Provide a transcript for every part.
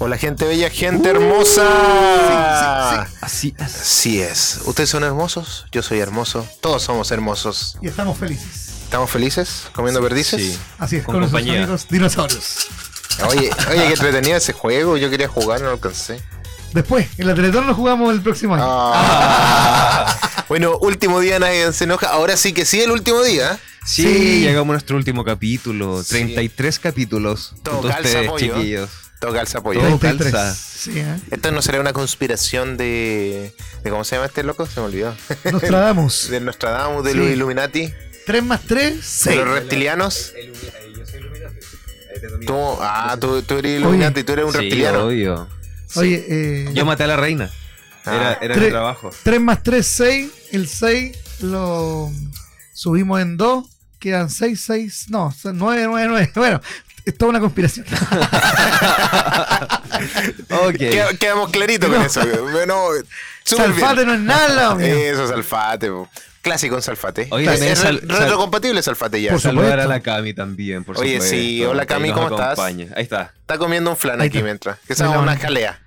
Hola gente bella, gente hermosa. Así es. Así es. Ustedes son hermosos, yo soy hermoso, todos somos hermosos. Y estamos felices. ¿Estamos felices comiendo perdices? Sí. Así es, Con con, nuestros amigos dinosaurios. Oye, oye, qué entretenido ese juego. Yo quería jugar, no lo alcancé. Después, en la Teletón lo jugamos el próximo año. Ah. bueno, último día nadie se enoja. Ahora sí que sí, el último día. Sí, Sí. llegamos a nuestro último capítulo. Sí. 33 capítulos. Todo calza, ustedes, pollo. chiquillos. Toca el apoyo. Todo 33. calza. Sí, ¿eh? Esto no será una conspiración de, de. ¿Cómo se llama este loco? Se me olvidó. Nostradamus. de Nostradamus, de Sí. los Illuminati, 3 más 3, de 6. los reptilianos. Tú, ah, tú, tú eres Illuminati, tú eres un Sí, reptiliano. obvio. Oye, eh, Yo maté a la reina. Era, Ah. era Tres- mi trabajo. 3 más 3, 6. El 6 lo subimos en 2. Quedan 6, 6. No, 9, 9, 9. Bueno, es toda una conspiración. Ok. Queda- Quedamos claritos con eso. Bien. Salfate no es nada, mío. Eso, Salfate. po. Clásico en Salfate. Oye, es sal- re- retrocompatible Salfate ya. Por Saludar a la Cami también, por Oye, supuesto. sí, hola, Cami, ¿cómo estás? acompaña. Ahí está. Está comiendo un flan Ahí aquí está. mientras. Que es una jalea.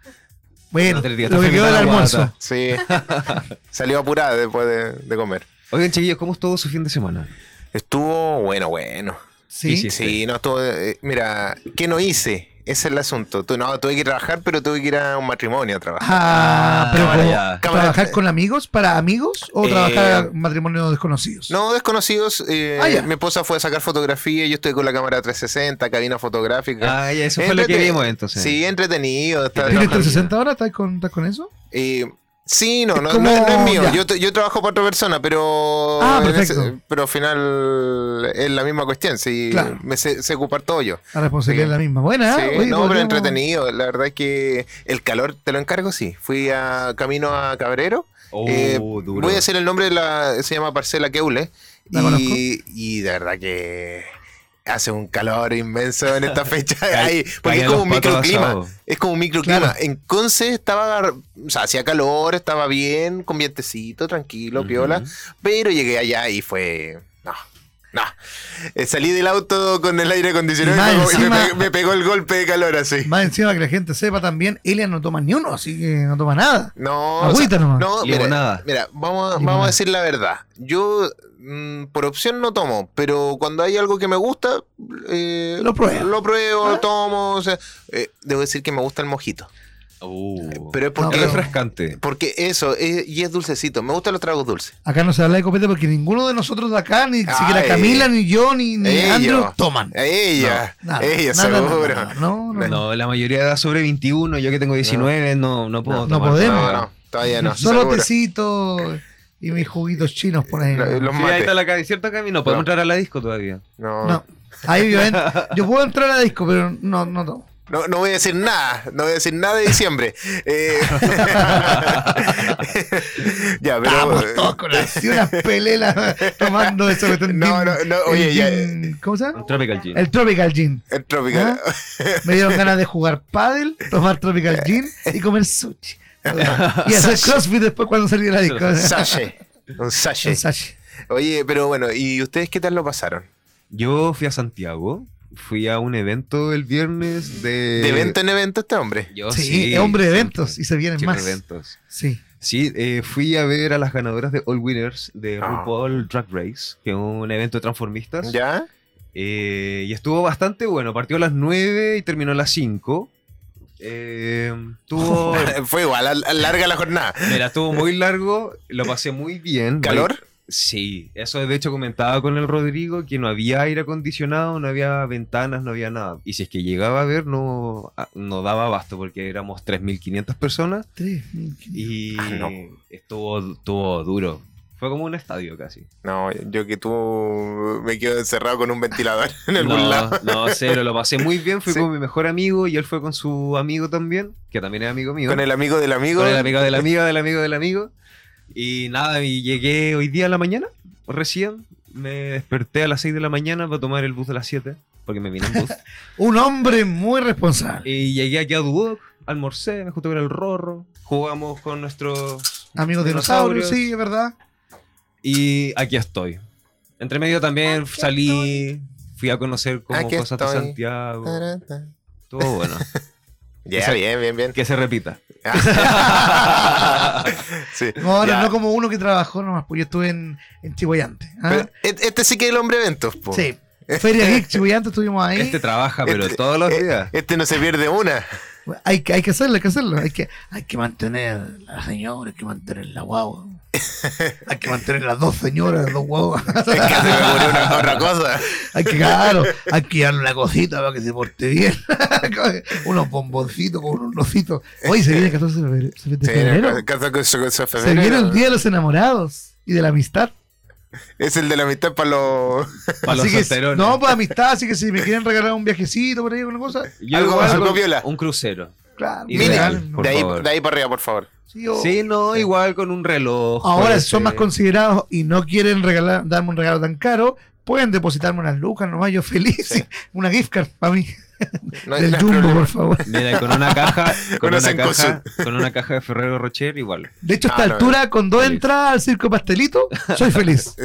Bueno, lo que quedó del almuerzo. guata. Sí. Salió apurada después de, de comer. Oigan, chiquillos, ¿cómo estuvo su fin de semana? Estuvo bueno, bueno. Sí. Sí, no estuvo. eh, mira, ¿qué no hice? Ese es el asunto. Tú, no, tuve que trabajar, pero tuve que ir a un matrimonio a trabajar. Ah, pero Cámara ya. Cámara- ¿trabajar con amigos para amigos o Eh, trabajar en matrimonios desconocidos? No, desconocidos. eh, Ah, mi esposa fue a sacar fotografía. Yo estoy con la cámara 360, cabina fotográfica. Ah, ya, eso fue lo que vimos entonces. Sí, entretenido. ¿Tienes trabajar. 360 ahora? ¿Estás con, estás con eso? Eh, sí, no, no, como- no- no es mío. Yo, yo trabajo para otra persona, pero. Ah, pero al final es la misma cuestión. Sí, Claro. me sé, sé ocupar todo yo. La responsabilidad Sí. es la misma. Buena, Sí, ¿eh? Oye, no, pero entretenido. La verdad es que el calor, te lo encargo, sí. Fui a camino a Cabrero. Oh, Eh, duro. voy a decir el nombre de la. Se llama Parcela Keule. La conozco. Y, y de verdad que hace un calor inmenso en esta fecha. Ahí, porque es como un microclima. Es como un microclima. Claro. En Conce estaba. O sea, hacía calor, estaba bien, con vientecito, tranquilo, piola. Pero llegué allá y fue. No. Eh, salí del auto con el aire acondicionado Y me- y me, encima- pe- me pegó el golpe de calor así. Más encima que la gente sepa también, Elian no toma ni uno, así que no toma nada. No, Agüita nomás. no, mira, Limonada. mira, vamos, Limonada. vamos a decir la verdad. Yo mm, por opción no tomo, pero cuando hay algo que me gusta, eh, Lo pruebo. Lo pruebo, ¿Ah? lo tomo. o sea, eh, debo decir que me gusta el mojito. Uh, Pero es porque, pero- refrescante. porque eso, es- y es dulcecito. Me gustan los tragos dulces. Acá no se habla de copete porque ninguno de nosotros de acá, ni siquiera. Camila, ni yo, ni, ni Ellos. Andrew toman. Ella, Nada, ella, nada, seguro. nada. No, no, no. No, la mayoría da sobre 21. Yo que tengo 19, no, no puedo No tomar podemos. No, todavía. no, todavía no. Solo seguro. tecito y mis juguitos chinos por ahí. Lo- los Sí, ahí está la ¿cierto Cami? No, podemos No. entrar a la disco todavía. No, No. Ahí yo, en- yo puedo entrar a la disco, pero no, no tomo. No, no voy a decir nada, no voy a decir nada de diciembre. Eh, ya, pero. Estábamos todos con unas pelelas tomando eso No, no, no, oye, el ya- gin- ¿Cómo se llama? Un Tropical Gin. El Tropical Gin. El tropical. Me dieron ganas de jugar paddle, tomar Tropical Gin y comer sushi. Y hacer crossfit después cuando salí de la disco. Un sachet. Un Un sachet. sachet. Oye, pero bueno, ¿y ustedes qué tal lo pasaron? Yo fui a Santiago. Fui a un evento el viernes de... De evento en evento este hombre. Yo Sí, es hombre de eventos siempre. y se vienen más. eventos. Sí. Sí, eh, fui a ver a las ganadoras de All Winners de Ah. RuPaul Drag Race, que es un evento de transformistas. ¿Ya? Eh, y estuvo bastante bueno. Partió a las 9 y terminó a las 5. Eh, tuvo, Fue igual, larga la jornada. mira, estuvo muy largo. Lo pasé muy bien. ¿Calor? Sí, eso de hecho comentaba con el Rodrigo que no había aire acondicionado, no había ventanas, no había nada. Y si es que llegaba a ver, no, ah, no daba abasto porque éramos 3.500 personas Sí. y Ah, no. estuvo, estuvo duro. Fue como un estadio casi. No, yo que tú me quedo encerrado con un ventilador en algún No, lado. no, cero, lo pasé muy bien. Fui Sí. con mi mejor amigo y él fue con su amigo también, que también es amigo mío. Con el amigo del amigo. Con el amigo del amigo del amigo del amigo. Y nada, y llegué hoy día a la mañana, recién. Me desperté a las 6 de la mañana para tomar el bus de las 7, porque me vine en bus. Un hombre muy responsable. y llegué aquí a Duoc, almorcé, me junté con el Rorro, jugamos con nuestros Amigos dinosaurios, sí, es verdad. Y aquí estoy. Entre medio también salí, fui a conocer como Aquí cosas de. Santiago. Tarata. Estuvo bueno. Ya, bien, bien, bien. Que se repita. Sí. No, no, como uno que trabajó nomás, pues yo estuve en, en Chihuayante. ¿ah? Este sí que es el hombre eventos, po. Sí. Feria Geek Chihuayante estuvimos ahí. Este trabaja, pero Este- todos los eh, días. Este no se pierde una. Hay que, hay que hacerlo, hay que hacerlo. Hay que, hay que mantener a la señora, hay que mantener la guagua. Hay que mantener las dos señoras, las dos guaguas. Es que se me ocurrió una otra cosa. Hay que, claro, hay que darle una cosita para que se porte bien. unos bomboncitos con unos nocitos. Hoy se viene el 14 de febrero. Se viene el Día de los Enamorados y de la amistad. Es el de la mitad para los. Para los solterones. no, pues amistad, así que si me quieren regalar un viajecito por ahí, alguna cosa, Yo algo- algo con viola. Un crucero. claro. De- ahí, de ahí para arriba, por favor. Sí, o- Sí, no, igual con un reloj. Ahora, si son más considerados y no quieren regalar, darme un regalo tan caro, pueden depositarme unas lucas nomás, yo feliz. Sí. Una gift card para mí. No Del Jumbo, problema. por favor. Mira, con una caja, con Una caja, con una caja de Ferrero Rocher igual. De hecho, a Ah, esta no, altura, con dos Feliz. entradas al circo pastelito, soy feliz.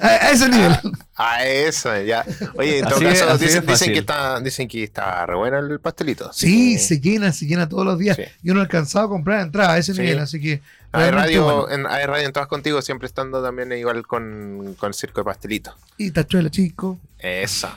A, a ese nivel. Ah, eso, ya. Oye, en todo Así caso, dicen, que está, dicen que está re bueno el pastelito. Sí, que se llena, se llena todos los días. Sí. Yo no he alcanzado a comprar entradas a ese Sí. nivel, así que. Hay radio, bueno. en, hay radio en todas contigo, siempre estando también igual con, con el circo de pastelito. Y tachuela, chico. Eso.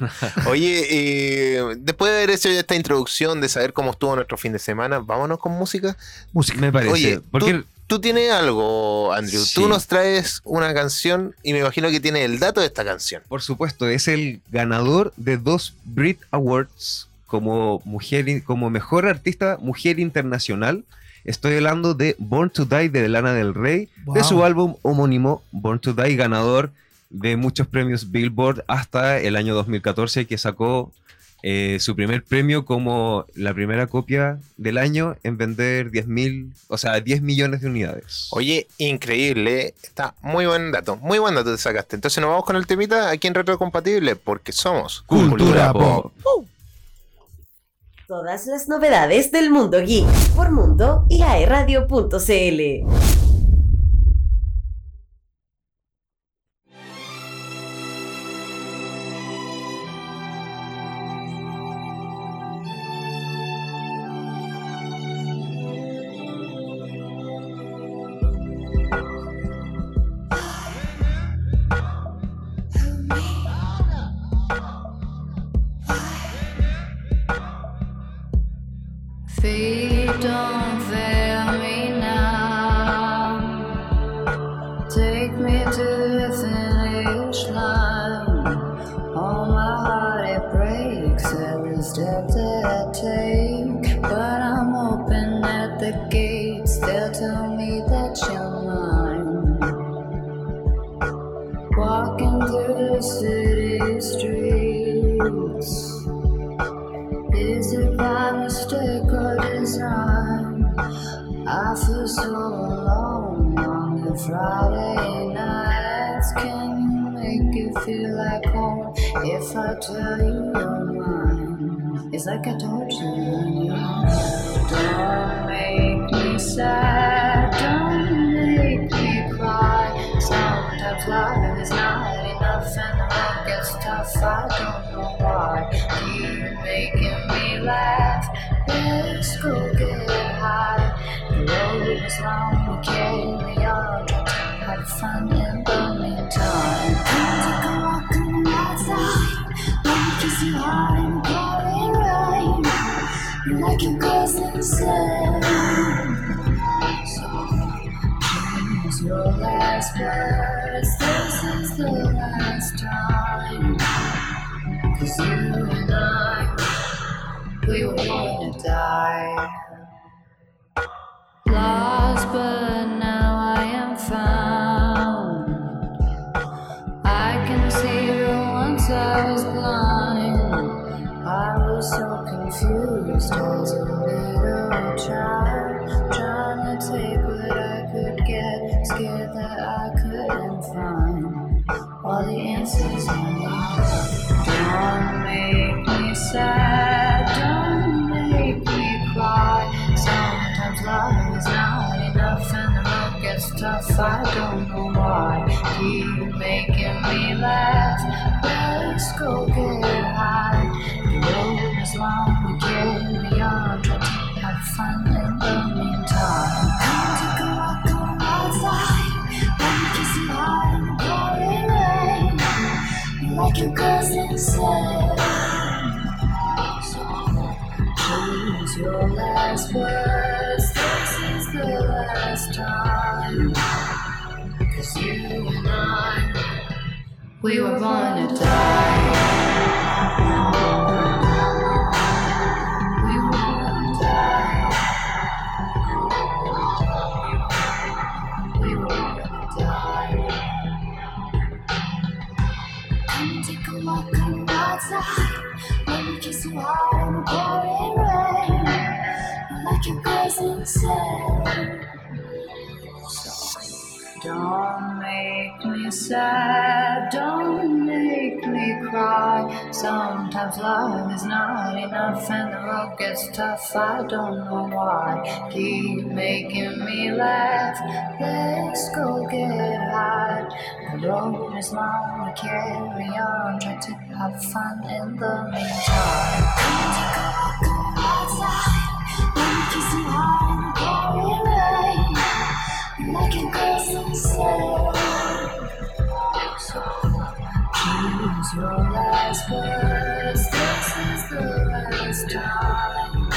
Oye, eh, después de haber hecho esta introducción, de saber cómo estuvo nuestro fin de semana, vámonos con música. Música. Me parece. Oye, porque tú, tú tienes algo, Andrew. Sí. Tú nos traes una canción y me imagino que tienes el dato de esta canción. Por supuesto, es el ganador de dos Brit Awards como mujer como mejor artista mujer internacional. Estoy hablando de Born to Die de Lana del Rey, de su álbum homónimo Born to Die, ganador de muchos premios Billboard hasta el año 2014 que sacó eh, su primer premio como la primera copia del año en vender 10.000, o sea, 10 millones de unidades. Oye, increíble. Está muy buen dato. Muy buen dato te sacaste. Entonces nos vamos con el temita aquí en Retrocompatible porque somos Cultura pop. Todas las novedades del mundo geek por Mundo y aeradio.cl. if I tell you you're mine? It's like I told you when you're. Don't make me sad, don't make me cry. Sometimes life is not enough and the road gets tough. I don't know why. Keep making me laugh. Let's go get high. The road is long, we carry on. To have fun So Choose your last words. This is the last time. Cause you and I, we were born to die. Lost, but now I am found. I can see her once I was blind. I was so confused as a child, trying to take what I could get, scared that I couldn't find all the answers I need. Don't make me sad, don't make me cry. Sometimes love is not enough and the road gets tough. I don't know why. Keep making me laugh. Let's go we were born to die. Outside. Let me kiss you hard in the pouring rain. Like your cousin said. Don't make me sad, don't me cry. Sometimes love is not enough and the road gets tough. I don't know why. Keep making me laugh. Let's go get high. The road is long, we carry on. Try to have fun in the meantime. Come take a walk outside. You choose your last words. This is the last time.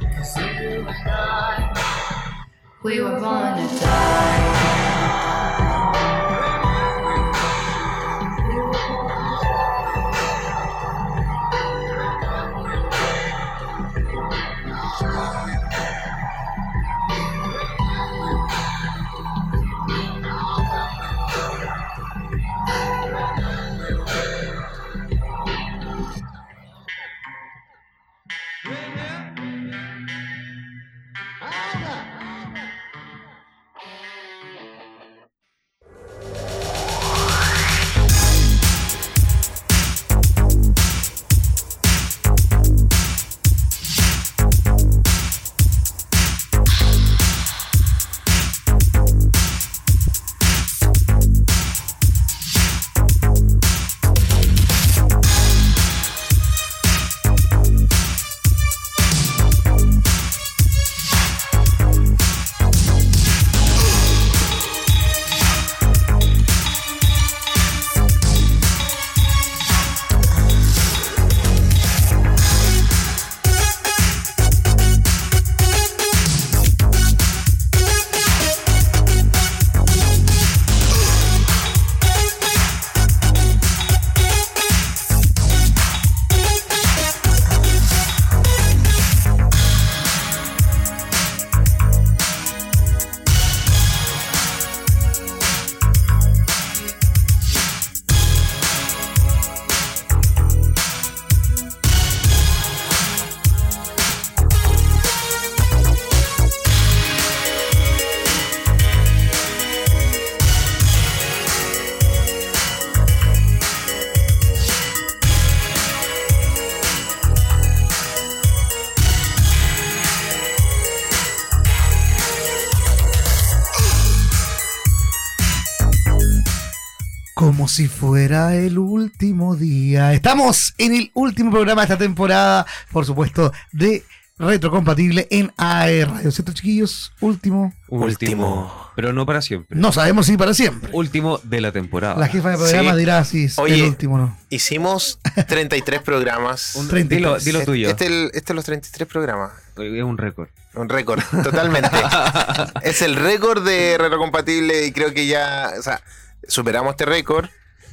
Cause you and I, we were born to die. Como si fuera el último día. Estamos en el último programa de esta temporada, por supuesto, de Retrocompatible en AE Radio. ¿Cierto, chiquillos? Último. Último. Pero no para siempre. No sabemos si para siempre. Último de la temporada. La jefa de programa Sí. dirá si es Oye, el último no. Hicimos 33 programas. Un- 33. dilo, dilo tuyo. Este, el- este es los 33 programas. Es un récord. Un récord, totalmente. es el récord de retrocompatible y creo que ya, o sea, superamos este récord.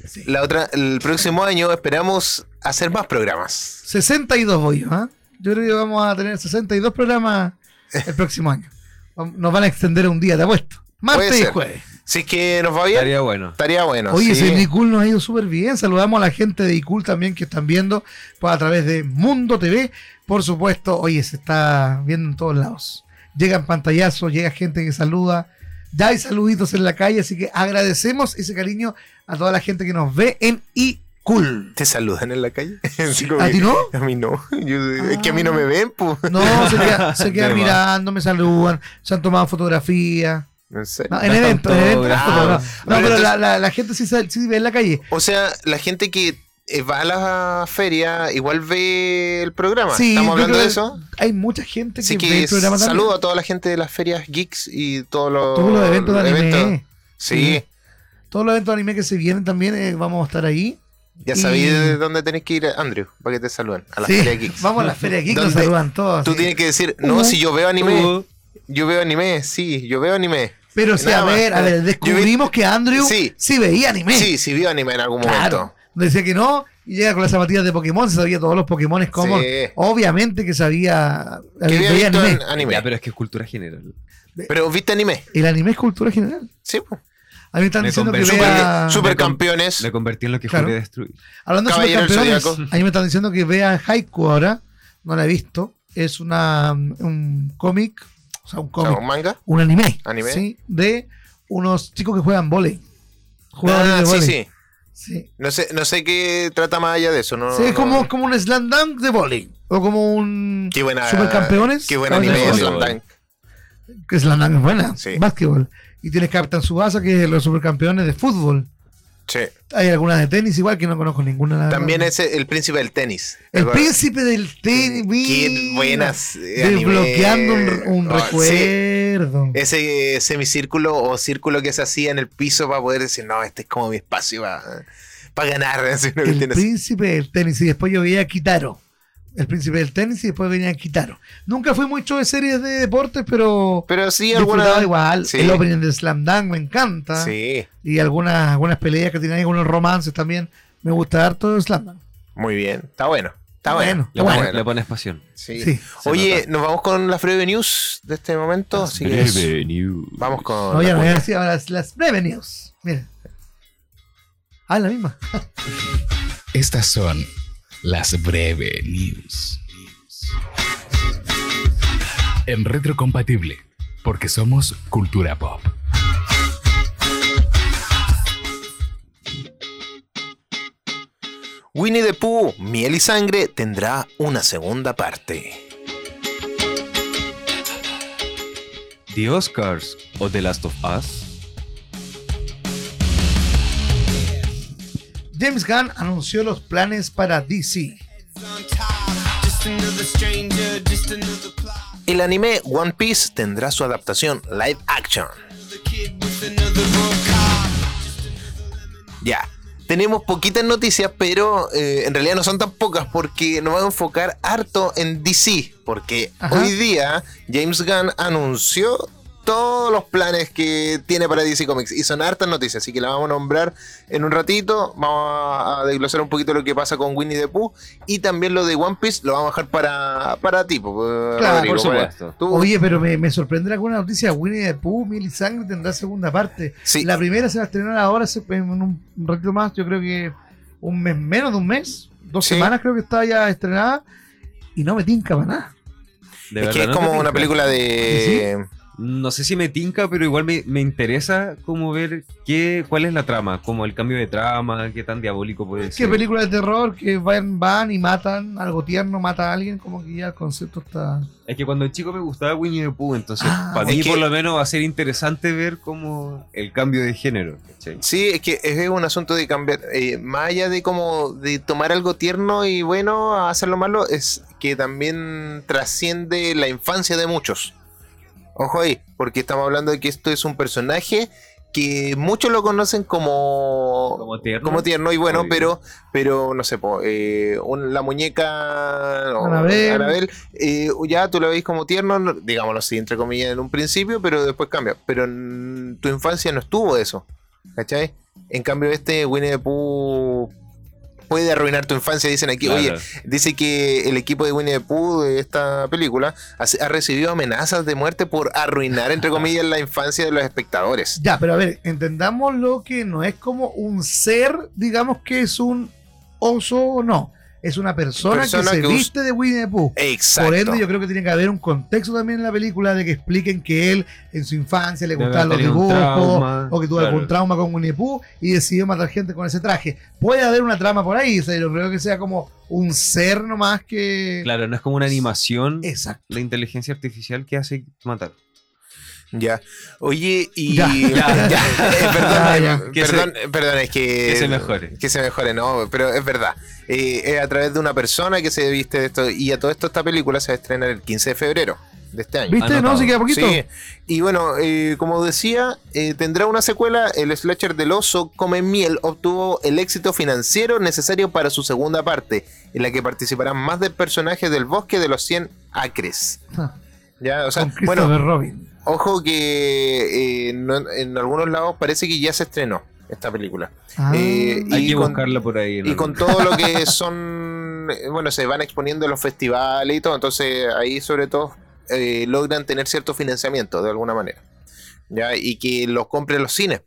Sí. La otra, el próximo año esperamos hacer más programas. 62 voy yo, ¿ah? Yo creo que vamos a tener 62 programas el próximo año. Nos van a extender un día, te apuesto. Martes y jueves. Si es que nos va bien, Estaría bueno. estaría bueno. Oye, sí. ese Nicul nos ha ido súper bien. Saludamos a la gente de Icul también que están viendo pues, a través de Mundo TV. Por supuesto, oye, se está viendo en todos lados. Llegan pantallazos, llega gente que saluda. Ya hay saluditos en la calle, así que agradecemos ese cariño a toda la gente que nos ve en Icul. ¿Te saludan en la calle? ¿A ti no? A mí no. Yo- Es que a mí no me ven, pues. No, se, queda- se quedan más. mirando, me saludan, se han tomado fotografías. No sé. No, en Hasta eventos, en eventos. autógrafos. no, no. No, Pero la, la- la gente sí, sí ve en la calle. O sea, la gente que va a la feria igual ve el programa. Sí, ¿Estamos hablando de que eso? Hay mucha gente Así que, ve que el programa también. saludo a toda la gente de las ferias geeks y todos los, Todos los eventos de anime. Sí. Todos los eventos de anime que se vienen también, eh, vamos a estar ahí. Ya Y- sabéis de dónde tenés que ir, Andrew, para que te saluden. A la Sí, Feria Geeks. Vamos a la Feria Geek, nos saludan todos. Tú sí. tienes que decir, no, Uh, si yo veo anime. Uh, Yo veo anime, sí, yo veo anime. Pero sí, Nada a más. ver, a ver, vi- descubrimos que Andrew Sí. sí, veía anime. Sí, sí veo anime en algún claro. momento. Decía que no, y llega con las zapatillas de Pokémon, se sabía todos los Pokémon como Sí. Obviamente que sabía. Que había veía visto anime. en anime. ya, pero es que es cultura general. Pero viste anime. El anime es cultura general. Sí, pues. A mí me están Me diciendo que vea. Super, supercampeones. Me convertí en lo que Claro. juré destruir. Hablando de supercampeones, a mí me están diciendo que vea Haiku ahora. No la he visto. Es una un cómic, o sea, un O sea, cómic, un manga. un anime, Anime. ¿sí? de unos chicos que juegan volei. Jugadores Ah, de sí, sí. Sí. No sé, no sé qué trata más allá de eso. No, Sí, es no- como, como un slam dunk de volei. O como un Qué buena. supercampeones. Qué buen Caballero anime Zodiaco. Slam Dunk. Que slam dunk es buena. Sí. Básquetbol. Y tienes Captain Subasa, que es los supercampeones de fútbol. Sí. Hay algunas de tenis igual que no conozco ninguna. También es el príncipe del tenis. El príncipe del tenis. Qué buenas. eh, anime. Desbloqueando un, un Oh, sí. recuerdo. Ese semicírculo o círculo que se hacía en el piso para poder decir, no, este es como mi espacio para ganar. así, una el príncipe del tenis. Y después yo veía a Kitaro. El príncipe del tenis y después venía Kitaro. Nunca fui mucho de series de deportes, pero Pero sí, alguna. igual. Sí. El opening de Slam Dunk me encanta. Sí, Y algunas, algunas peleas que tienen ahí, algunos romances también. Me gusta harto el Slam Dunk. muy bien. Está bueno. Está bueno. bueno, Le, bueno. le pones pasión. Sí. Sí. Oye, nota. nos vamos con las breve news de este momento. así que es- Breve news. vamos con. No, ya no, ya decía las, las breve news. Mira. Ah, la misma. Estas son las breve news. En retrocompatible, porque somos cultura pop. Winnie the Pooh, Miel y Sangre tendrá una segunda parte. The Oscars o The Last of Us. James Gunn anunció los planes para DC. El anime One Piece tendrá su adaptación live action. Ya, tenemos poquitas noticias, pero eh, en realidad no son tan pocas porque nos vamos a enfocar harto en DC. Porque Ajá. hoy día James Gunn anunció todos los planes que tiene para DC Comics y son hartas noticias, así que la vamos a nombrar en un ratito. Vamos a desglosar un poquito lo que pasa con Winnie the Pooh y también lo de One Piece lo vamos a dejar para, para ti, pues, Claro, Rodrigo, por supuesto. Oye, pero me, me sorprenderá alguna noticia. Winnie the Pooh, Miel y Sangre tendrá segunda parte. Sí. La primera se va a estrenar ahora, se- en un, un ratito más, yo creo que un mes, menos de un mes, dos Sí. semanas creo que está ya estrenada. Y no me tinca para nada. De es verdad, que es ¿no te como una película de... No sé si me tinca, pero igual me, me interesa como ver qué, cuál es la trama, como el cambio de trama, qué tan diabólico puede ¿Qué ser. película de terror que van, van y matan algo tierno, mata a alguien? Como que ya el concepto está. Es que cuando chico me gustaba Winnie the Pooh, entonces Ah, para mí que- por lo menos va a ser interesante ver como el cambio de género. ¿cachai? Sí, es que es un asunto de cambiar, eh, más allá de como de tomar algo tierno y bueno a hacerlo malo, es que también trasciende la infancia de muchos. Ojo ahí, porque estamos hablando de que esto es un personaje que muchos lo conocen como Como tierno. como tierno y bueno, Obvio. pero pero no sé, po, eh, un- la muñeca no, Anabel. Anabel, eh, ya tú lo veis como tierno, no- digámoslo así, entre comillas, en un principio, pero después cambia. Pero en tu infancia no estuvo eso, ¿cachai? En cambio, este Winnie the Pooh puede arruinar tu infancia, dicen aquí. Claro. Oye, dice que el equipo de Winnie the Pooh de esta película ha, ha recibido amenazas de muerte por arruinar, entre comillas, la infancia de los espectadores. Ya, pero a ver, entendamos lo que no es como un ser, digamos que es un oso o no. Es una persona, Persona que se que us- viste de Winnie the Pooh. Exacto. Por ende, yo creo que tiene que haber un contexto también en la película de que expliquen que él en su infancia le gustaban los dibujos o que tuvo claro. algún trauma con Winnie the Pooh y decidió matar gente con ese traje. Puede haber una trama por ahí, o sea, yo creo que sea como un ser nomás que... Claro, no es como una animación Exacto. de inteligencia artificial que hace matar. Ya. Oye, y. Ya. Ya, ya. Eh, perdón, Ya, ya. Que se- perdón, es que. que se mejore. Que se mejore, no, pero es verdad. Eh, es a través de una persona que se viste de esto. Y a todo esto, esta película se va a estrenar el 15 de febrero. de este año. ¿Viste? Anotado. No, se queda poquito. Sí, y bueno, eh, como decía, eh, tendrá una secuela. El slasher del oso Come Miel obtuvo el éxito financiero necesario para su segunda parte, en la que participarán más de personajes del bosque de los 100 acres. Ah, Ya, o sea, bueno, Robin. Ojo que eh, no- en algunos lados parece que ya se estrenó esta película. Ah, eh, Hay y que con- buscarla por ahí. Y con todo lo que son, eh, bueno, se van exponiendo en los festivales y todo, entonces ahí sobre todo eh, logran tener cierto financiamiento de alguna manera. ¿ya? Y que los compren los cines,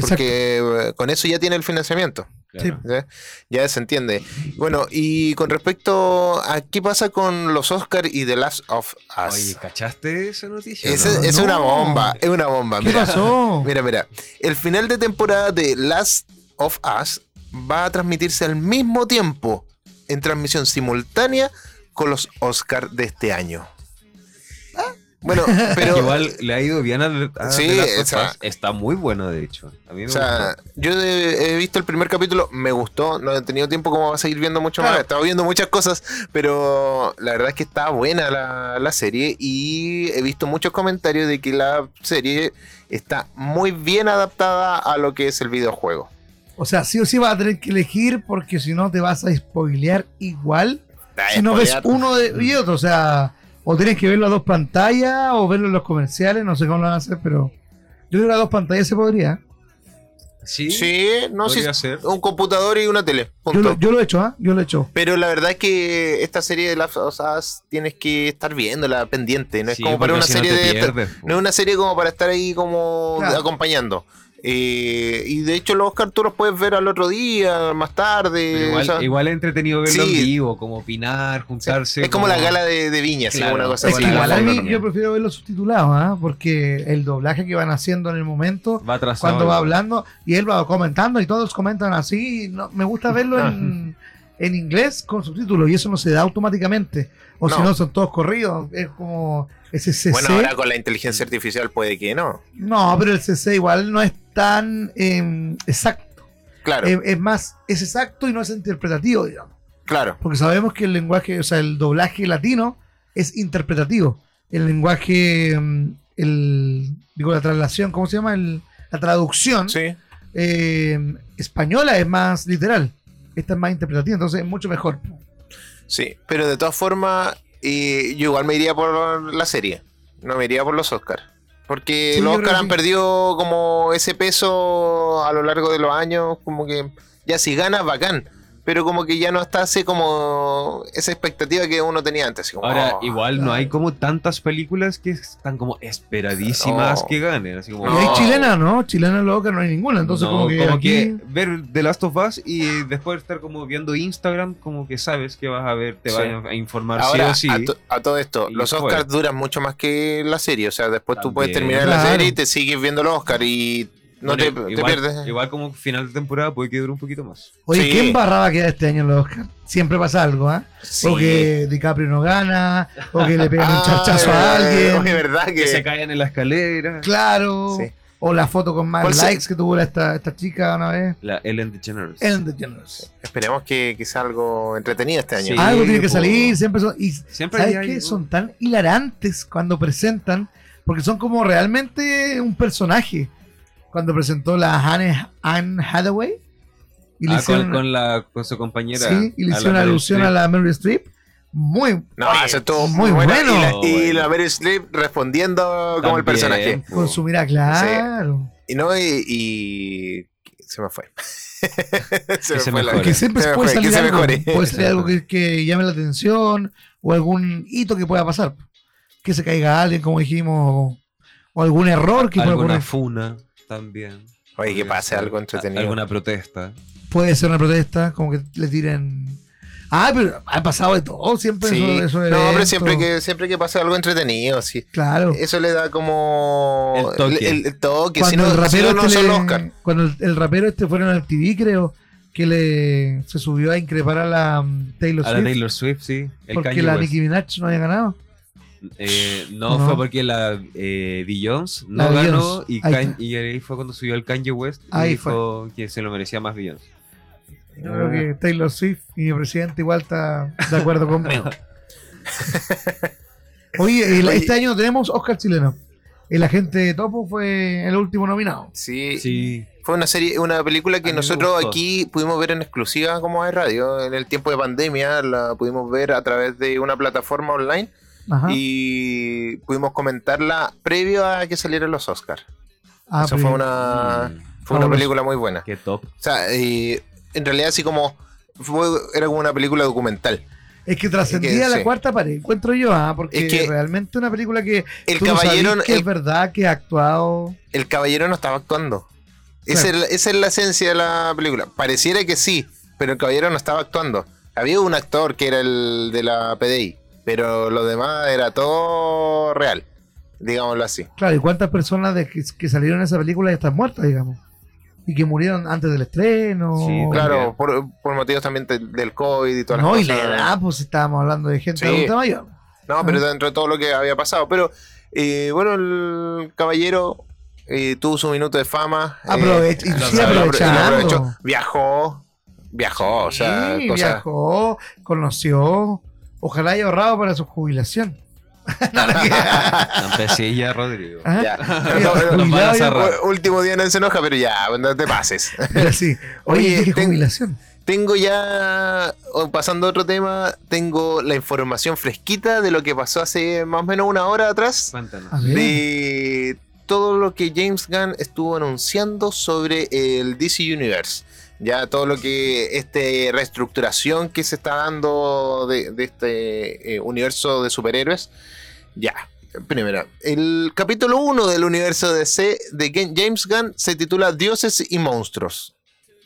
porque con eso ya tiene el financiamiento. Claro. ¿ya? Ya se entiende. Bueno, y con respecto a qué pasa con los Oscars y The Last of Us. Oye, ¿cachaste esa noticia? No? es No. una bomba, es una bomba. ¿Qué mira. pasó? Mira, mira. El final de temporada de Last of Us va a transmitirse al mismo tiempo en transmisión simultánea con los Oscars de este año. Bueno, pero. Igual le ha ido bien a, a Sí, esa- Us. Está muy bueno, de hecho. A mí me O sea, gustó. yo he, he visto el primer capítulo, me gustó, no he tenido tiempo como a seguir viendo mucho Claro. más, he estado viendo muchas cosas, pero la verdad es que está buena la, la serie y he visto muchos comentarios de que la serie está muy bien adaptada a lo que es el videojuego. O sea, sí o sí vas a tener que elegir porque si no te vas a spoilear igual. Si no ves uno de, y otro, o sea, o tienes que verlo a dos pantallas o verlo en los comerciales, no sé cómo lo van a hacer, pero yo creo que a dos pantallas se podría. Sí, Sí, no sé. podría ser. Un computador y una tele. Yo lo, yo lo he hecho, ¿ah? Yo lo he hecho. Pero la verdad es que esta serie de Last of Us tienes que estar viéndola pendiente. No es Sí, como para una si no serie de. pierdes, no es una serie como para estar ahí como Claro. acompañando. Eh, y de hecho, los Oscar tú los puedes ver al otro día, más tarde. Igual, o sea, igual es entretenido verlo Sí. en vivo, como opinar, juntarse. es como la gala de, de Viña, Claro. como una cosa Es así. que la igual a mí yo prefiero verlo subtitulado, ¿ah? Porque el doblaje que van haciendo en el momento, Va atrasado. cuando va hablando, y él va comentando y todos comentan así, no, me gusta verlo en, en inglés con subtítulos y eso no se da automáticamente. O si No. son todos corridos. Es como ese CC. Bueno, ahora con la inteligencia artificial puede que no. No, pero el CC igual no es tan eh, exacto. Claro, Es, es más, es exacto y no es interpretativo, digamos. claro. Porque sabemos que el lenguaje, o sea, el doblaje latino es interpretativo. El lenguaje, mm, el, digo, la traslación, ¿cómo se llama? El- la traducción Sí. eh, española es más literal. Esta es más interpretativa, entonces es mucho mejor. Sí, pero de todas formas, eh, yo igual me iría por la serie. No me iría por los Oscars. Porque Sí, los Oscars han sí. perdido como ese peso a lo largo de los años. Como que ya si ganas, bacán. Pero como que ya no está así como esa expectativa que uno tenía antes. como, Ahora, oh, igual no hay como tantas películas que están como esperadísimas No. que ganen. Así como, Y hay No. chilena, ¿no? Chilena loca no hay ninguna, entonces No, como que aquí... ver The Last of Us y después estar como viendo Instagram, como que sabes que vas a ver, te Sí. vas a informar Ahora, sí o sí. a, to- a todo esto, Y los. Oscars duran mucho más que la serie. O sea, después tú puedes terminar la serie y te sigues viendo los Oscars y no Bueno, te, pierdes. igual como final de temporada puede que dure un poquito más. Oye, Sí. ¿qué embarraba queda este año en los Oscars? Siempre pasa algo, ¿ah? Sí. O que DiCaprio no gana, o que le pegan un Ah, charchazo a eh, alguien. oye, verdad que, Que se caen en la escalera. Claro. Sí. O la foto con más ¿Cuál se- likes que tuvo la- esta, esta chica una vez. La Ellen DeGeneres. Ellen DeGeneres. esperemos que, que sea algo entretenido este año. Sí. Algo tiene que salir, siempre son. Y Siempre ¿sabes qué? algo. Son tan hilarantes cuando presentan, porque son como realmente un personaje. Cuando presentó la Anne, Anne Hathaway. Y le Ah, hicieron, con, con la, con su compañera. sí, y le a la hicieron Meryl alusión a Streep. la Meryl Streep. Muy. No, Oye, eso estuvo muy muy bueno. bueno. Y la, y Bueno. la Meryl Streep respondiendo como el También, personaje. Con su mirada, claro. Y no, y, y- se me fue. se Que se la- mejore. Que siempre Se me puede fue, que salir se algo, puede salir algo que, que llame la atención o algún hito que pueda pasar. Que se caiga alguien, como dijimos, o, algún error que pueda Alguna ocurrir. funa también. Oye, que pase algo entretenido. Alguna protesta. Puede ser una protesta, como que le tiren. Ah, pero ha pasado de todo siempre. Sí. eso- esos no, pero eventos. siempre que, siempre que pase algo entretenido, sí. Claro. Eso le da como El toque. el- el toque. Cuando Si no, el si rapero no, no este son le- los Oscar. Cuando el, el rapero este fueron al TV, creo que le se subió a increpar a la um, Taylor A la Swift Taylor Swift, sí. El porque Kanye la West. Nicki Minaj no había ganado. Eh, no, No. fue porque la eh, Beyoncé no La ganó y, Ahí y fue cuando subió el Kanye West y Ahí dijo que se lo merecía más Beyoncé. Yo creo que Taylor Swift y mi presidente igual está de acuerdo conmigo. Oye, el- este año tenemos Oscar chileno. El agente Topo fue el último nominado. Sí, Sí. fue una serie, una película que nosotros aquí pudimos ver en exclusiva como de radio. En el tiempo de pandemia la pudimos ver a través de una plataforma online Ajá. y pudimos comentarla previo a que salieran los Oscars. Ah, Eso fue una, Mm, fue una Fabuloso. película muy buena. Qué top. O sea, y en realidad así como fue- era como una película documental. Es que trascendía Es que, la sí. cuarta pared, encuentro yo, ah, porque Es que realmente una película que El tú caballero, sabes que el, es verdad que ha actuado. el caballero no estaba actuando. Esa, Claro. es la, esa es la esencia de la película. Pareciera que sí, pero el caballero no estaba actuando. Había un actor que era el de la PDI, pero lo demás era todo real, digámoslo así. Claro, ¿y cuántas personas de que, que salieron en esa película ya están muertas, digamos? Y que murieron antes del estreno. Sí, Claro, por, por motivos también de- del COVID y todas No, las y la cosas. edad, pues estábamos hablando de gente Sí. adulta mayor. No, pero dentro de todo lo que había pasado. Pero eh, bueno, el caballero eh, tuvo su minuto de fama. eh, y sí, aprovechando. aprovechó. Viajó, viajó, o sea, Sí, cosas- viajó, conoció. Ojalá haya ahorrado para su jubilación. No, Campesilla Rodrigo. Ya. Último día no se enoja, pero ya, no te pases. pero sí. Oye, Oye, ten- jubilación. Tengo ya, o pasando a otro tema, tengo la información fresquita de lo que pasó hace más o menos una hora atrás. Cuéntanos. De todo lo que James Gunn estuvo anunciando sobre el DC Universe. Ya todo lo que este reestructuración que se está dando de, de este eh, universo de superhéroes. Ya. Primero, el capítulo 1 del universo DC de Ga- James Gunn se titula Dioses y Monstruos.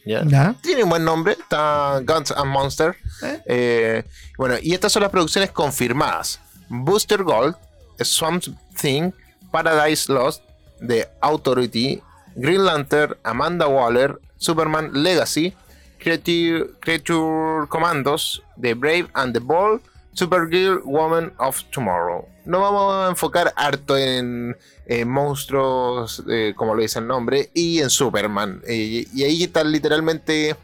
¿Ya? ¿Ya? Tiene un buen nombre, está Guns and Monsters. ¿Eh? Eh, bueno, y estas son las producciones confirmadas: Booster Gold, Swamp Thing, Paradise Lost, The Authority, Green Lantern, Amanda Waller, Superman Legacy, Creature, Creature Commandos, The Brave and the Bold, Supergirl Woman of Tomorrow. No vamos a enfocar harto en, en monstruos, eh, como lo dice el nombre, y en Superman. Eh, y ahí está literalmente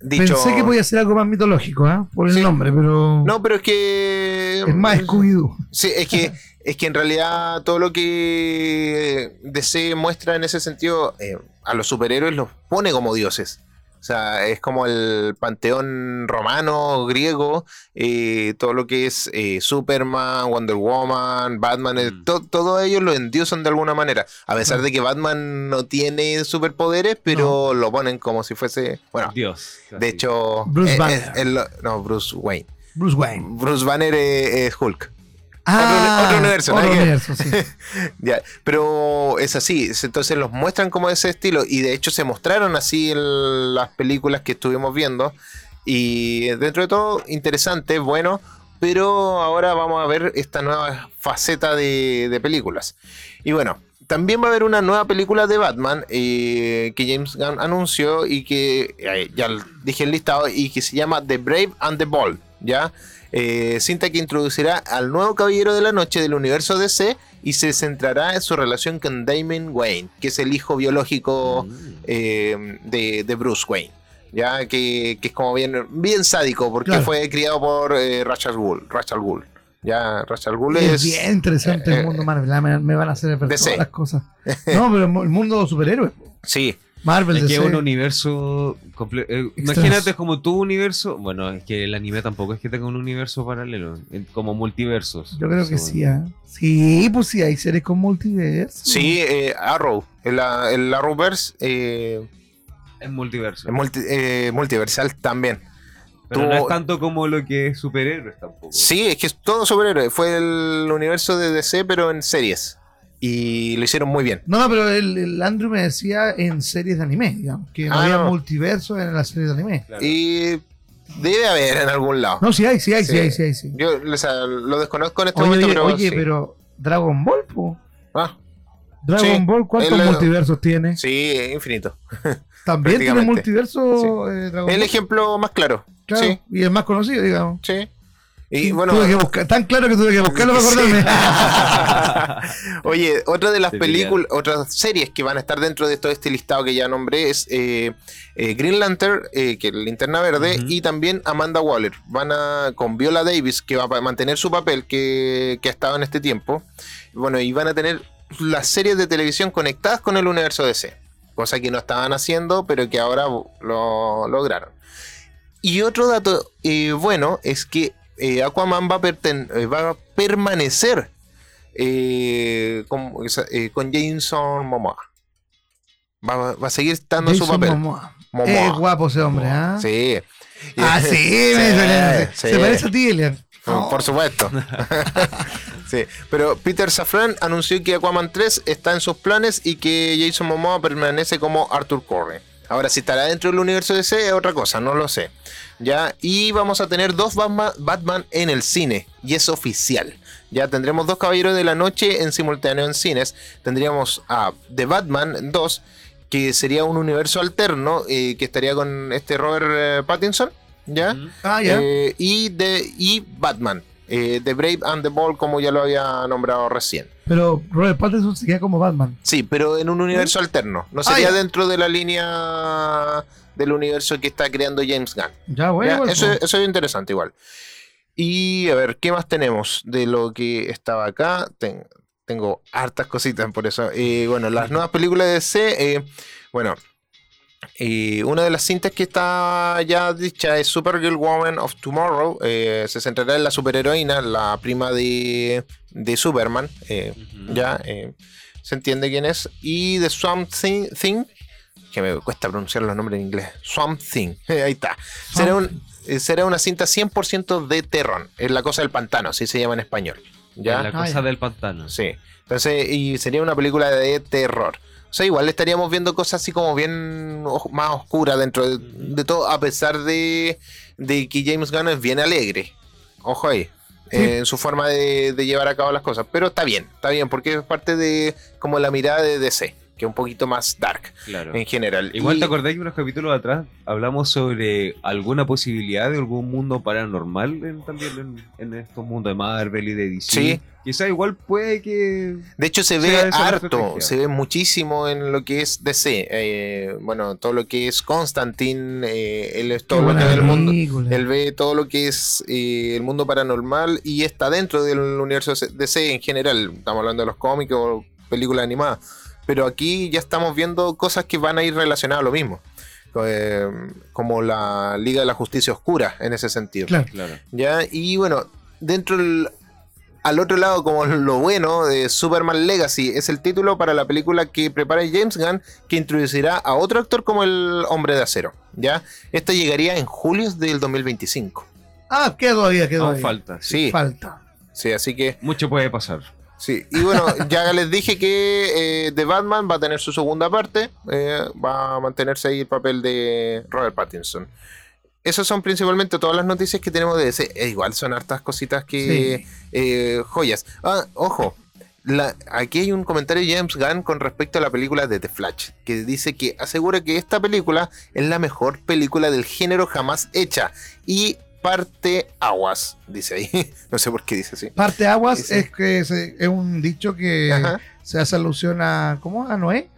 dicho. Pensé que podía ser algo más mitológico, ¿ah? Por el Sí. nombre, pero No, pero es que. es más Scooby-Doo. Sí, es que, es que en realidad todo lo que DC muestra en ese sentido eh, a los superhéroes los pone como dioses. O sea, es como el panteón romano, griego, eh, todo lo que es eh, Superman, Wonder Woman, Batman, Mm. to- ellos lo endiosan de alguna manera. A pesar Mm. de que Batman no tiene superpoderes, pero lo ponen como si fuese. Bueno, Dios. de hecho. Bruce eh, Banner. no, Bruce Wayne. Bruce Wayne. Bruce Banner es, es Hulk. Ah, otro universo, Otro nada que ver. universo, sí. Ya, pero es así, es- entonces los muestran como ese estilo y de hecho se mostraron así en las películas que estuvimos viendo y dentro de todo interesante, bueno, pero ahora vamos a ver esta nueva faceta de, de películas. Y bueno, también va a haber una nueva película de Batman eh, que James Gunn anunció y que eh, ya dije el listado y que se llama The Brave and the Bold, ¿ya? Eh, cinta que introducirá al nuevo Caballero de la Noche del universo DC y se centrará en su relación con Damon Wayne, que es el hijo biológico eh, de, de Bruce Wayne. Ya que, que es como bien, bien sádico, porque Claro. fue criado por eh, Rachel Gould. Rachel Gould. Ya, Rachel Gould Es es. bien interesante eh, el mundo Marvel. Me, me van a hacer ver DC. todas las cosas. No, pero el mundo superhéroes. Sí, Marvel, Es que es un universo. eh, imagínate como tu universo. Bueno, es que el anime tampoco es que tenga un universo paralelo, como multiversos. Yo creo que sí, ¿ah? Sí, pues sí, hay series con multiverso. sí, eh, Arrow. El, el Arrowverse eh, Es multiverso. es multi- eh, multiversal también. Pero no es tanto como lo que es superhéroes tampoco. Sí, es que es todo superhéroe. Fue el universo de DC, pero en series. Y lo hicieron muy bien. No, no, pero el, el Andrew me decía en series de anime, digamos, que no Ah, había no. multiverso en las series de anime. Claro. Y debe haber en algún lado. No, sí hay, sí hay, sí, Sí. hay, sí hay, sí. Yo o sea, lo desconozco en este Oye, momento, oye, pero. oye, sí. pero Dragon Ball, po. Ah, Dragon Sí, Ball, ¿cuántos el- multiversos tiene? sí, infinito. También tiene multiverso eh, Dragon El Ball. ejemplo más claro. Claro, Sí, y el más conocido, digamos. sí. Y bueno, Tuve que buscar, tan claro que tuve que buscarlo para Sí. acordarme. Oye, otra de las películas, otras series que van a estar dentro de todo este listado que ya nombré es eh, eh, Green Lantern, eh, que es Linterna Verde, y también Amanda Waller. Van a, con Viola Davis, que va a mantener su papel que, que ha estado en este tiempo. Bueno, y van a tener las series de televisión conectadas con el universo DC. Cosa que no estaban haciendo, pero que ahora lo lograron. Y otro dato eh, bueno es que eh, Aquaman va a, perten- eh, va a permanecer eh, con, con Jason Momoa. Va, va a seguir estando su papel. Momoa. Momoa. Es guapo ese hombre, ¿ah? Sí. Ah, sí, me sí. Se parece a ti, Elian. Por, supuesto. sí. Pero Peter Safran anunció que Aquaman 3 está en sus planes y que Jason Momoa permanece como Arthur Curry. Ahora, si estará dentro del universo DC es otra cosa, no lo sé. Ya, y vamos a tener dos Batman, Batman en el cine, y es oficial. Ya tendremos dos Caballeros de la Noche en simultáneo en cines. Tendríamos a The Batman 2, que sería un universo alterno, eh, que estaría con este Robert eh, Pattinson. ¿Ya? Ah, ya. Eh, y, de, y Batman, eh, The Brave and the Bold, como ya lo había nombrado recién. Pero Robert Pattinson se queda como Batman. Sí, pero en un universo alterno. No sería Ah, dentro de la línea del universo que está creando James Gunn. Ya, bueno. Ya, igual, eso, po. eso es interesante igual. Y a ver, ¿qué más tenemos de lo que estaba acá? Ten- tengo hartas cositas por eso. Eh, bueno, las nuevas películas de DC, eh, bueno, eh, una de las cintas que está ya dicha es Supergirl Woman of Tomorrow. eh, se centrará en la superheroína, la prima de, de Superman. eh, Ujú. ya eh, se entiende quién es. Y de Swamp Thing, Thing, que me cuesta pronunciar los nombres en inglés. Swamp Thing, ahí está. Será, un- eh, será una cinta 100% de terror. Es la cosa del pantano, así se llama en español. ¿ya? La Ah, cosa del pantano. Sí. Entonces, y sería una película de terror. O sea, igual estaríamos viendo cosas así como bien más oscuras dentro de, de todo, a pesar de, de que James Gunn es bien alegre. Ojo ahí. eh, en su forma de, de llevar a cabo las cosas. Pero está bien, está bien, porque es parte de como la mirada de DC, que es un poquito más dark Claro. en general. Igual Y- te acordás que unos capítulos atrás hablamos sobre alguna posibilidad de algún mundo paranormal en- también en, en estos mundos de Marvel y de DC. Sí. Quizá igual puede que. De hecho, se ve harto, estrategia. se ve muchísimo en lo que es DC. eh, bueno, todo lo que es Constantine, eh, él es todo lo que ve el mundo. Él ve todo lo que es eh, el mundo paranormal y está dentro del universo DC en general. Estamos hablando de los cómics o películas animadas. Pero aquí ya estamos viendo cosas que van a ir relacionadas a lo mismo. Eh, como la Liga de la Justicia Oscura en ese sentido. Claro. Claro. ¿Ya? Y bueno, dentro del. Al otro lado, como lo bueno de Superman Legacy, es el título para la película que prepara James Gunn, que introducirá a otro actor como el Hombre de Acero. ¿Ya? Esto llegaría en julio del 2025. Ah, queda todavía, queda Aún todavía. falta. sí. Sí, Falta. sí, así que. Mucho puede pasar. Sí, y bueno, ya les dije que eh, The Batman va a tener su segunda parte, eh, va a mantenerse ahí el papel de Robert Pattinson. Esas son principalmente todas las noticias que tenemos de DC. E igual son hartas cositas que... eh, joyas. Ah, ojo. la- aquí hay un comentario de James Gunn con respecto a la película de The Flash, que dice que asegura que esta película es la mejor película del género jamás hecha y parte aguas, dice ahí. no sé por qué dice así. Parte aguas es que se- es un dicho que Ajá. se hace alusión a. ¿Cómo? ¿A Noé?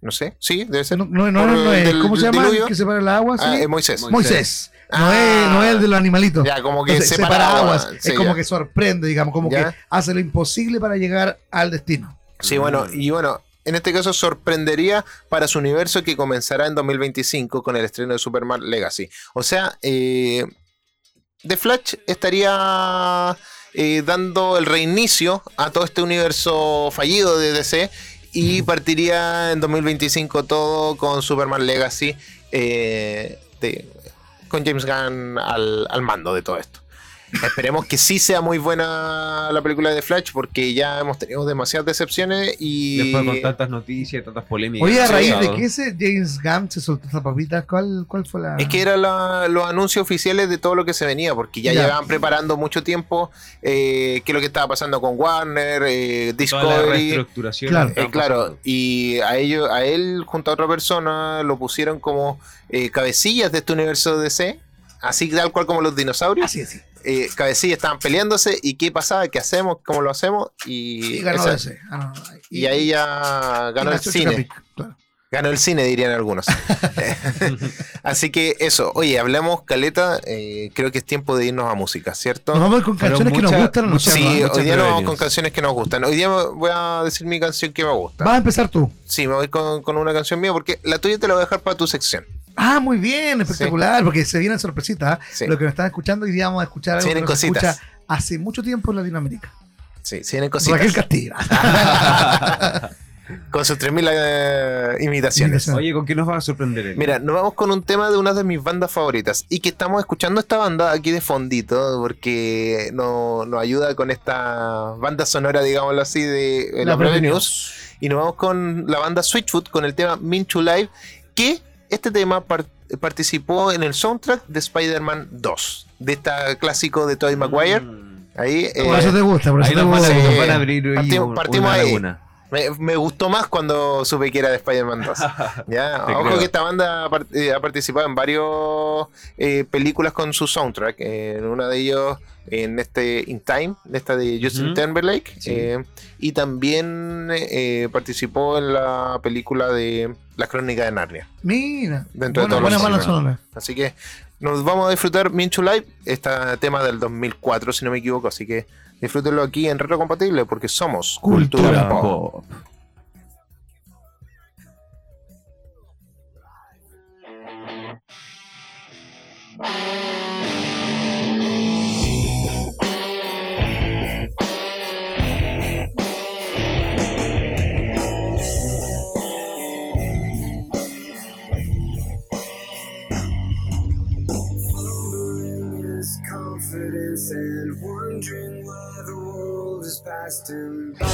No sé, sí, debe ser. No, no, no, no, es. del ¿Cómo se llama? diluvio. Que separa el agua, sí. Ah, es Moisés. Moisés. Ah. Noé, Noé el de los animalitos. Ya, como que Entonces, separa separa aguas. aguas. Sí, es como ya. que sorprende, digamos, como Ya. que hace lo imposible para llegar al destino. Sí, bueno, y bueno, en este caso sorprendería para su universo que comenzará en 2025 con el estreno de Superman Legacy. O sea, eh, The Flash estaría eh, dando el reinicio a todo este universo fallido de DC y partiría en 2025 todo con Superman Legacy eh, de- con James Gunn al, al mando de todo esto. Esperemos que sí sea muy buena la película de Flash porque ya hemos tenido demasiadas decepciones y Después con tantas noticias, tantas polémicas. Oye, a sí, raíz de que ese James Gunn se soltó esa papita, ¿cuál, cuál fue la.? Es que eran los anuncios oficiales de todo lo que se venía, porque ya Ya. llevaban preparando mucho tiempo eh, qué es lo que estaba pasando con Warner, eh, Toda la Discovery. reestructuración. Claro. Eh, claro, y a ellos, a él junto a otra persona lo pusieron como eh, cabecillas de este universo DC, así tal cual como los dinosaurios. Así es. Eh, cabecilla estaban peleándose y qué pasaba, qué hacemos, cómo lo hacemos y, Y ganó esa- ese. Ah, y ahí ya ganó y el cine. Claro. Ganó el cine, dirían algunos. Así que eso, oye, hablamos, Caleta, eh, creo que es tiempo de irnos a música, ¿cierto? Nos vamos a ir con canciones que nos gustan mucha-. Sí, hoy día nos vamos con canciones que nos gustan. Hoy día voy a decir mi canción que me gusta. Vas a empezar tú. Sí, me voy con, con una canción mía porque la tuya te la voy a dejar para tu sección. Ah, muy bien, espectacular, porque se vienen sorpresitas. ¿eh? Sí. Lo que me están escuchando hoy día vamos a escuchar algo Se que vienen no se cositas. escucha hace mucho tiempo en Latinoamérica. Sí, sí, vienen cositas. Raquel Castillo. con sus 3.000 eh, imitaciones. Oye, ¿con qué nos va a sorprender? él? Mira, nos vamos con un tema de una de mis bandas favoritas y que estamos escuchando esta banda aquí de fondito porque no- nos ayuda con esta banda sonora, digámoslo así, de eh, la, News. Y nos vamos con la banda Switchfoot con el tema Minchu Live, que este tema par- participó en el soundtrack de Spider-Man 2, de este clásico de Tobey Maguire. Ahí, Por eh, eso te gusta, por eso Ahí te gusta. Partimos- partimos una ahí. laguna. Me, me gustó más cuando supe que era de Spider-Man 2. ¿Ya? Ojo creo. que esta banda ha, part- eh, ha participado en varias películas con su soundtrack. En una de ellos, en este In Time, esta de Justin Ujú. Timberlake. Sí. eh, y también eh, participó en la película de La Crónica de Narnia. Mira, Dentro de buena, todos buena cines. sonora. Así que nos vamos a disfrutar Minchu Live, este tema del 2004, si no me equivoco. Así que disfrútenlo aquí en Retro Compatible porque somos Cultura Pop. Confidence and wondering why the world has passed him by.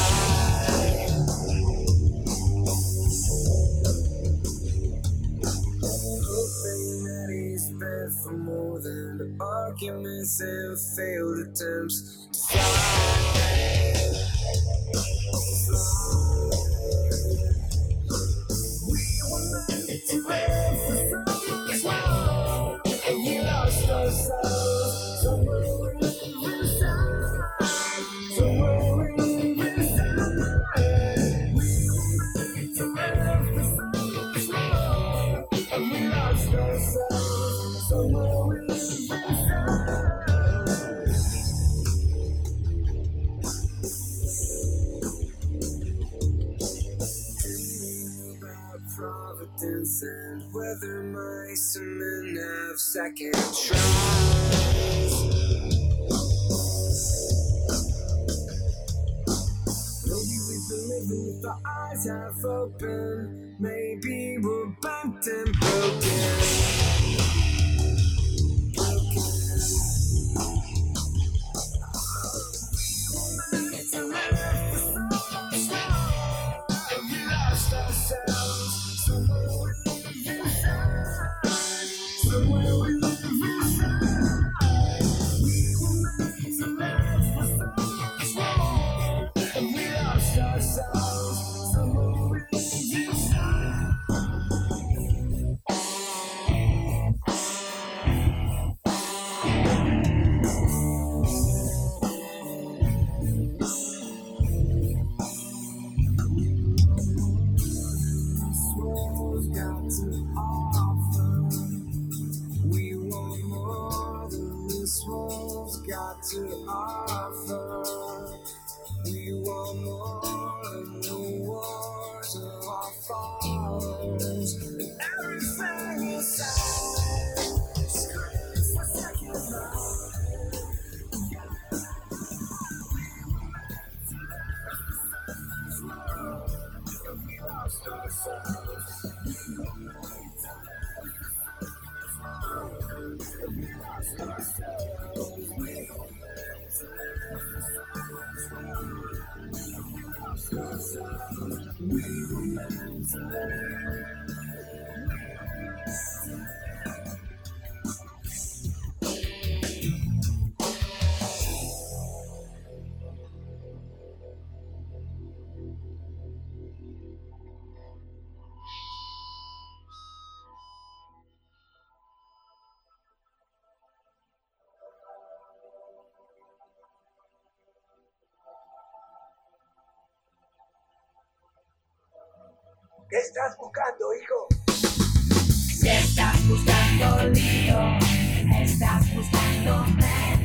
For more than arguments and failed attempts to about ¿Qué estás buscando, hijo? Si estás buscando lío, estás buscándome a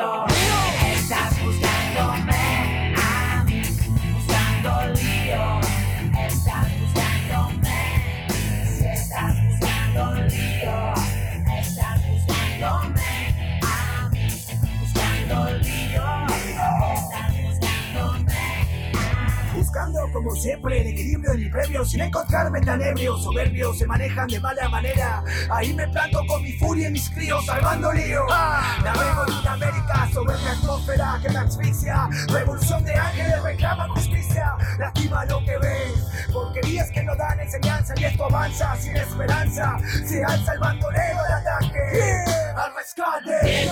lío, estás buscándome a mí. Buscando lío, estás buscándome. Si estás buscando lío, estás buscándome a mí. Buscando lío, estás buscándome. Buscando como siempre el equilibrio en mi premio Sin encontrarme tan ebrio, soberbios se manejan de mala manera Ahí me planto con mi furia y mis críos salvando lío una América sobre una atmósfera que me asfixia. Revolución de ángeles reclama justicia. Lastima lo que ves. Porquerías que no dan enseñanza y esto avanza sin esperanza. Se alza el bandolero al ataque. Al rescate.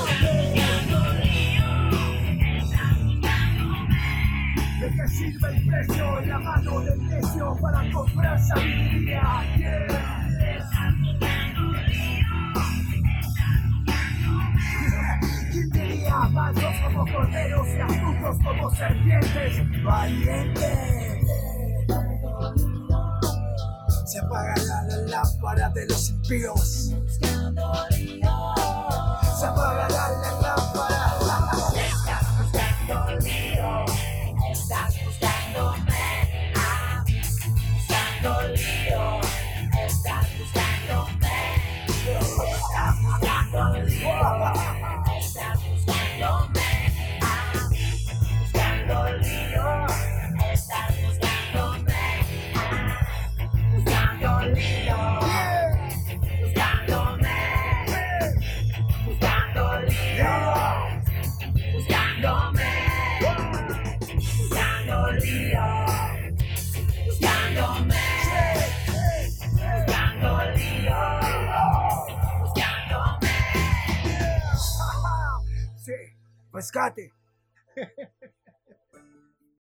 ¿De qué sirve el precio en la mano del necio para comprar sabiduría? Yeah. Mansos como corderos y astutos como serpientes. Valientes. Se apaga la, lámpara de los impíos. Se apaga la, la lámpara. Rescate.